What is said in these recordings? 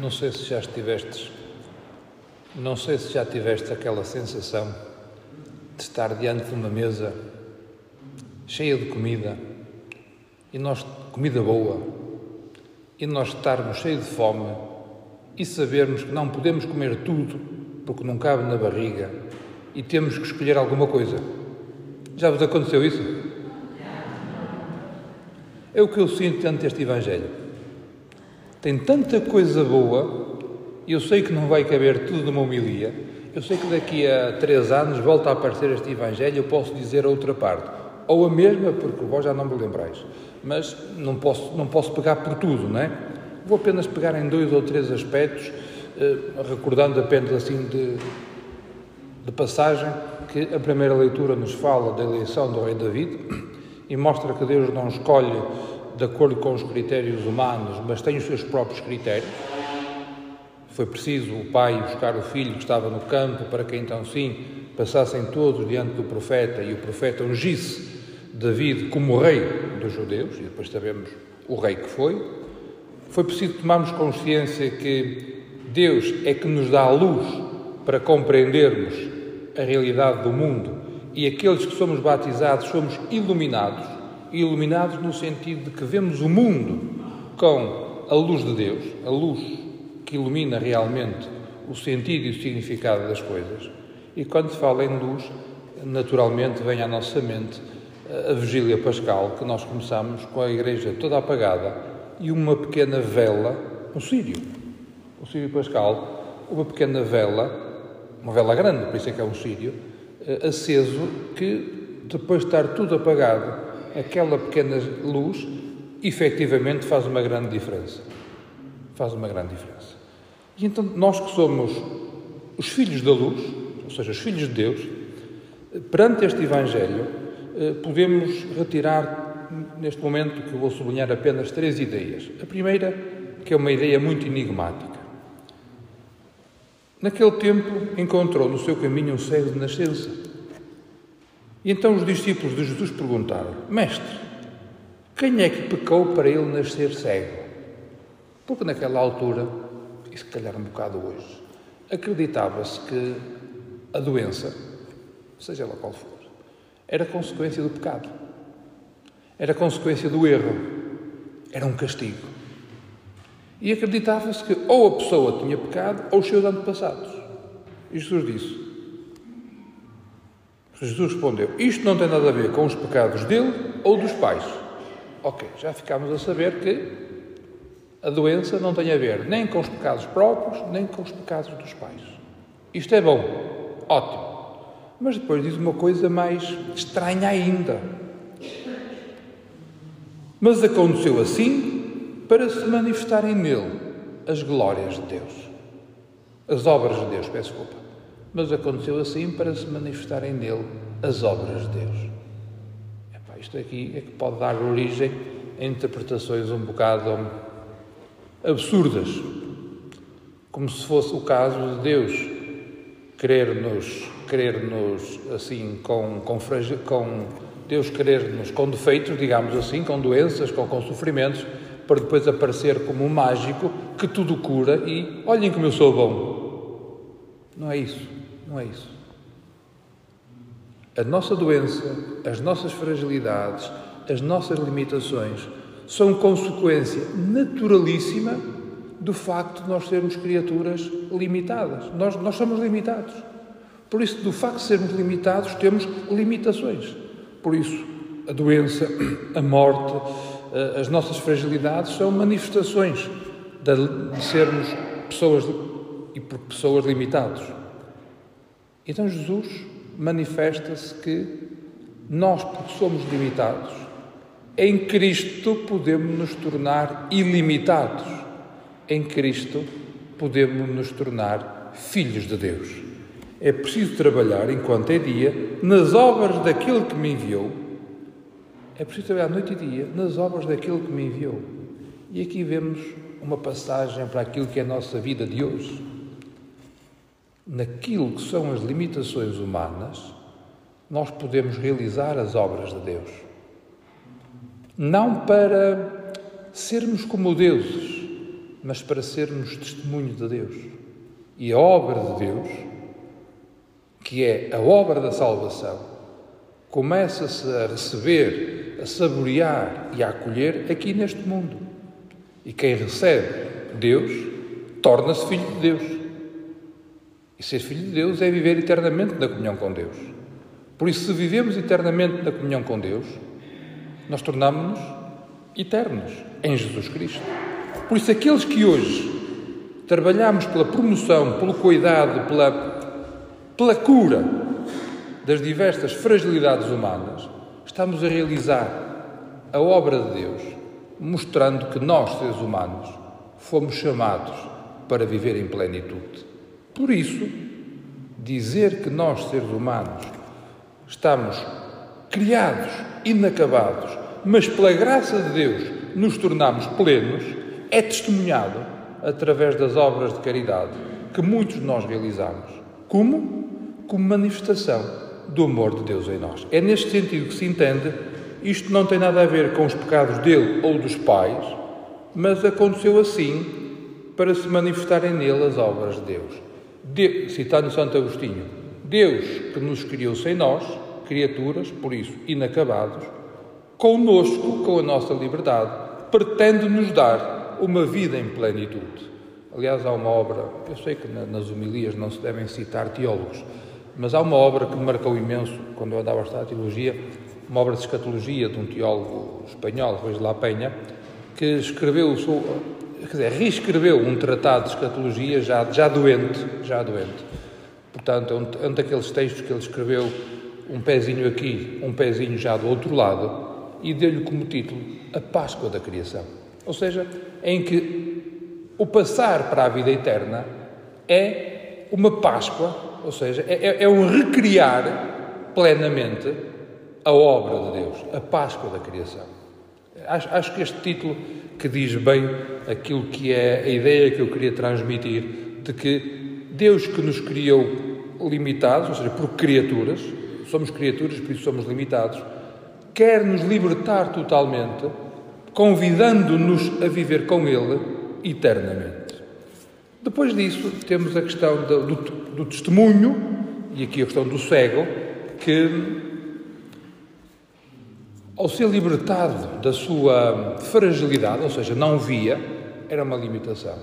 Não sei se já estiveste, não sei se já tiveste aquela sensação de estar diante de uma mesa cheia de comida e nós comida boa e nós estarmos cheios de fome e sabermos que não podemos comer tudo porque não cabe na barriga e temos que escolher alguma coisa. Já vos aconteceu isso? É o que eu sinto diante deste Evangelho. Tem tanta coisa boa, eu sei que não vai caber tudo numa homilia. Eu sei que daqui a três anos volta a aparecer este Evangelho, eu posso dizer a outra parte. Ou a mesma, porque vós já não me lembrais. Mas não posso, não posso pegar por tudo, não é? Vou apenas pegar em dois ou três aspectos, eh, recordando apenas assim de, de passagem que a primeira leitura nos fala da eleição do rei David e mostra que Deus não escolhe de acordo com os critérios humanos, mas tem os seus próprios critérios. Foi preciso o pai buscar o filho que estava no campo para que então sim passassem todos diante do profeta e o profeta ungisse David como rei dos judeus, e depois sabemos o rei que foi. Foi preciso tomarmos consciência que Deus é que nos dá a luz para compreendermos a realidade do mundo e aqueles que somos batizados somos iluminados iluminados no sentido de que vemos o mundo com a luz de Deus, a luz que ilumina realmente o sentido e o significado das coisas. E quando se fala em luz, naturalmente vem à nossa mente a vigília pascal que nós começamos com a igreja toda apagada e uma pequena vela, um sírio, o sírio pascal, uma pequena vela, uma vela grande, por isso é que é um sírio, eh, aceso, que depois de estar tudo apagado, aquela pequena luz efetivamente faz uma grande diferença. Faz uma grande diferença. E então nós que somos os filhos da luz, ou seja, os filhos de Deus, perante este Evangelho, eh, podemos retirar neste momento que eu vou sublinhar apenas três ideias. A primeira, que é uma ideia muito enigmática. Naquele tempo encontrou no seu caminho um cego de nascença. E então os discípulos de Jesus perguntaram: Mestre, quem é que pecou para ele nascer cego? Porque naquela altura, e se calhar um bocado hoje, acreditava-se que a doença, seja ela qual for, era consequência do pecado, era consequência do erro, era um castigo. E acreditava-se que ou a pessoa tinha pecado ou os seus antepassados. E Jesus disse: Jesus respondeu: Isto não tem nada a ver com os pecados dele ou dos pais. Ok, já ficámos a saber que a doença não tem a ver nem com os pecados próprios, nem com os pecados dos pais. Isto é bom, ótimo. Mas depois diz uma coisa mais estranha ainda. Mas aconteceu assim para se manifestarem nele as glórias de Deus. As obras de Deus, peço desculpa mas aconteceu assim para se manifestarem nele as obras de Deus. Epá, isto aqui é que pode dar origem a interpretações um bocado absurdas, como se fosse o caso de Deus querer-nos, querer-nos assim, com, com, com Deus querer-nos com defeitos, digamos assim, com doenças, com, com sofrimentos, para depois aparecer como um mágico que tudo cura e olhem como eu sou bom. Não é isso. Não é isso. A nossa doença, as nossas fragilidades, as nossas limitações são consequência naturalíssima do facto de nós sermos criaturas limitadas. Nós, nós somos limitados. Por isso, do facto de sermos limitados, temos limitações. Por isso, a doença, a morte, eh, as nossas fragilidades são manifestações de sermos pessoas e por pessoas limitadas. Então Jesus manifesta-se que nós, porque somos limitados, em Cristo podemos nos tornar ilimitados. Em Cristo podemos nos tornar filhos de Deus. É preciso trabalhar enquanto é dia nas obras daquele que me enviou. É preciso trabalhar noite e dia nas obras daquele que me enviou. E aqui vemos uma passagem para aquilo que é a nossa vida de hoje naquilo que são as limitações humanas, nós podemos realizar as obras de Deus. Não para sermos como deuses, mas para sermos testemunho de Deus. E a obra de Deus, que é a obra da salvação, começa-se a receber, a saborear e a acolher aqui neste mundo. E quem recebe Deus torna-se filho de Deus. E ser filho de Deus é viver eternamente na comunhão com Deus. Por isso, se vivemos eternamente na comunhão com Deus, nós tornamos-nos eternos em Jesus Cristo. Por isso, aqueles que hoje trabalhamos pela promoção, pelo cuidado, pela, pela cura das diversas fragilidades humanas, estamos a realizar a obra de Deus, mostrando que nós, seres humanos, fomos chamados para viver em plenitude. Por isso, dizer que nós, seres humanos, estamos criados, inacabados, mas pela graça de Deus nos tornamos plenos, é testemunhado através das obras de caridade que muitos de nós realizamos. Como? Como manifestação do amor de Deus em nós. É neste sentido que se entende, isto não tem nada a ver com os pecados dele ou dos pais, mas aconteceu assim para se manifestarem nele as obras de Deus. De, citando Santo Agostinho, Deus que nos criou sem nós, criaturas, por isso inacabados, conosco, com a nossa liberdade, pretende nos dar uma vida em plenitude. Aliás, há uma obra, eu sei que nas homilias não se devem citar teólogos, mas há uma obra que me marcou imenso quando eu andava a estudar teologia, uma obra de escatologia de um teólogo espanhol, Luís La Penha, que escreveu, quer dizer, reescreveu um tratado de escatologia já, já doente, já doente. Portanto, é um, daqueles textos que ele escreveu um pezinho aqui, um pezinho já do outro lado, e deu-lhe como título A Páscoa da Criação. Ou seja, em que o passar para a vida eterna é uma Páscoa, ou seja, é, é, é um recriar plenamente a obra de Deus, a Páscoa da Criação. Acho, acho que este título que diz bem aquilo que é a ideia que eu queria transmitir de que Deus que nos criou limitados, ou seja, por criaturas, somos criaturas, por isso somos limitados, quer nos libertar totalmente, convidando-nos a viver com Ele eternamente. Depois disso, temos a questão do, do, do testemunho, e aqui a questão do cego, que ao ser libertado da sua fragilidade, ou seja, não via, era uma limitação.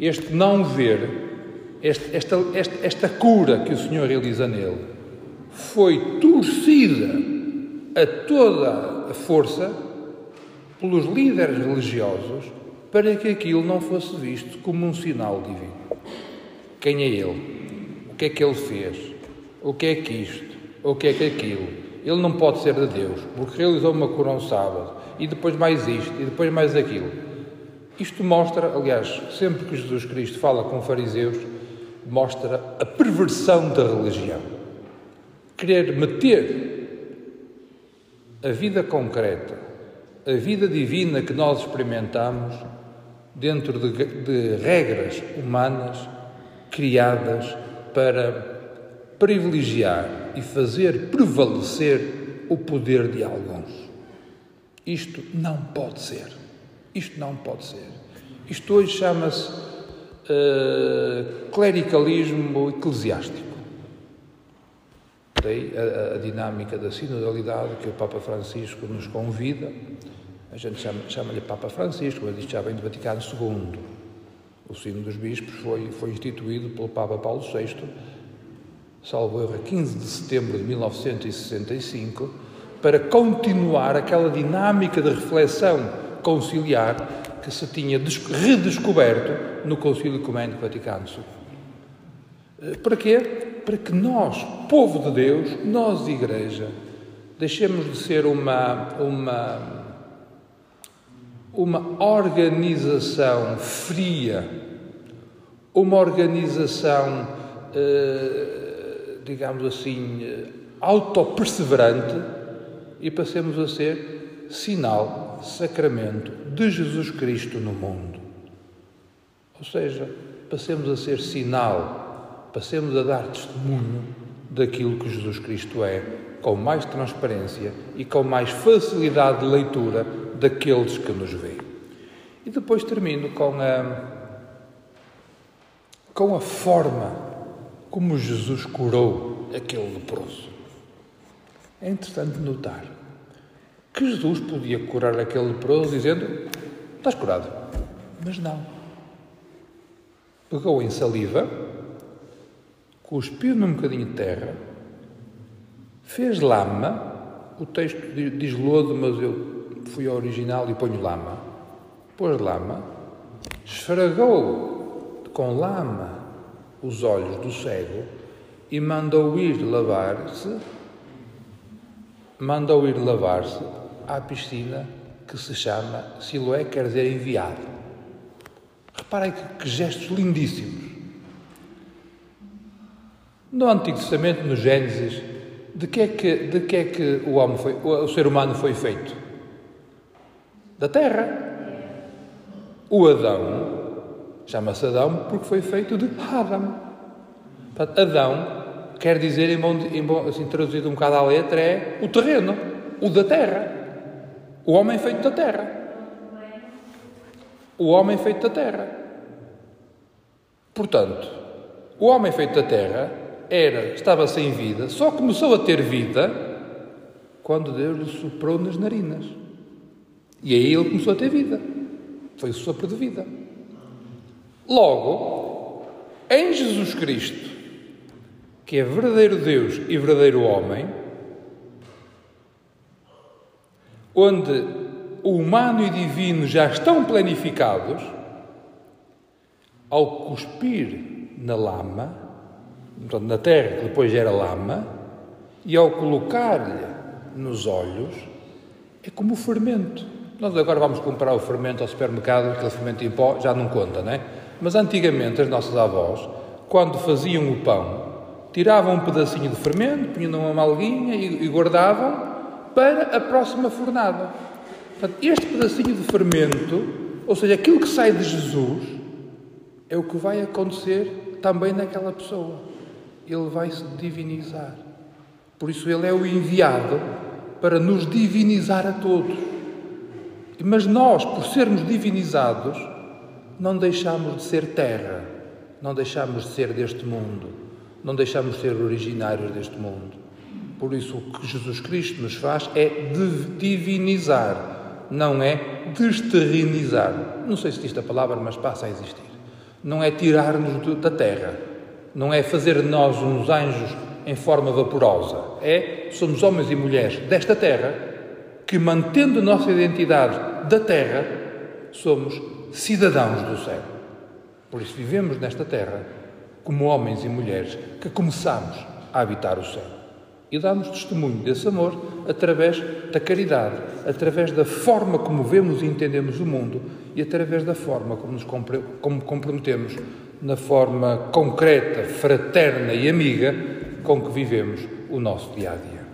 Este não ver, este, esta, esta, esta cura que o Senhor realiza nele, foi torcida a toda a força pelos líderes religiosos para que aquilo não fosse visto como um sinal divino. Quem é ele? O que é que ele fez? O que é que isto? O que é que aquilo? Ele não pode ser de Deus, porque realizou uma cura um sábado, e depois mais isto, e depois mais aquilo. Isto mostra, aliás, sempre que Jesus Cristo fala com fariseus, mostra a perversão da religião. Querer meter a vida concreta, a vida divina que nós experimentamos, dentro de, de regras humanas criadas para privilegiar e fazer prevalecer o poder de alguns. Isto não pode ser. Isto não pode ser. Isto hoje chama-se uh, clericalismo eclesiástico. Daí a, a, dinâmica da sinodalidade que o Papa Francisco nos convida. A gente chama-lhe chama Papa Francisco, ele diz já vem do Vaticano II. O sino dos bispos foi, foi instituído pelo Papa Paulo VI salvo erro, a 15 de setembro de 1965, para continuar aquela dinâmica de reflexão conciliar que se tinha redescoberto no Concílio Ecumênico Vaticano II. Eh, para quê? Para que nós, povo de Deus, nós, Igreja, deixemos de ser uma, uma, uma organização fria, uma organização. Eh, digamos assim, eh, autoperseverante e passemos a ser sinal, sacramento de Jesus Cristo no mundo. Ou seja, passemos a ser sinal, passemos a dar testemunho daquilo que Jesus Cristo é, com mais transparência e com mais facilidade de leitura daqueles que nos veem. E depois termino com a, com a forma como Jesus curou aquele leproso. É interessante notar que Jesus podia curar aquele leproso dizendo: Estás curado. Mas não. Pegou em saliva, cuspiu num bocadinho de terra, fez lama. O texto diz lodo, mas eu fui ao original e ponho lama. Pôs lama, esfregou com lama os olhos do cego e mandou ir lavar-se, mandou ir lavar-se à piscina que se chama Siloé, quer dizer enviado. Reparem que, que gestos lindíssimos. No Antigo Testamento, no Gênesis, de que é que, de que, é que o, homem foi, o ser humano foi feito? Da terra. O Adão chama-se Adão porque foi feito de Adam. Adão quer dizer, em bom, em bom, assim, traduzido um bocado à letra, é o terreno, o da terra. O homem feito da terra. O homem feito da terra. Portanto, o homem feito da terra era, estava sem vida, só começou a ter vida quando Deus lhe soprou nas narinas. E aí ele começou a ter vida. Foi o sopro de vida. Logo, em Jesus Cristo, que é verdadeiro Deus e verdadeiro homem, onde o humano e divino já estão planificados, ao cuspir na lama, na terra que depois era lama, e ao colocar-lhe nos olhos, é como o fermento. Nós agora vamos comprar o fermento ao supermercado, aquele fermento em pó já não conta, não é? Mas antigamente as nossas avós, quando faziam o pão, tiravam um pedacinho de fermento, punham numa malguinha e, e guardavam para a próxima fornada. Portanto, este pedacinho de fermento, ou seja, aquilo que sai de Jesus, é o que vai acontecer também naquela pessoa. Ele vai se divinizar. Por isso, ele é o enviado para nos divinizar a todos. Mas nós, por sermos divinizados, não deixamos de ser terra, não deixamos de ser deste mundo, não deixamos de ser originários deste mundo. Por isso, o que Jesus Cristo nos faz é divinizar, não é desterrinizar. Não sei se existe a palavra, mas passa a existir. Não é tirar-nos da terra, não é fazer de nós uns anjos em forma vaporosa. É, somos homens e mulheres desta terra que, mantendo a nossa identidade da terra, somos cidadãos do céu. Por isso vivemos nesta terra como homens e mulheres que começamos a habitar o céu. E damos testemunho desse amor através da caridade, através da forma como vemos e entendemos o mundo e através da forma como nos como comprometemos na forma concreta, fraterna e amiga com que vivemos o nosso dia a dia.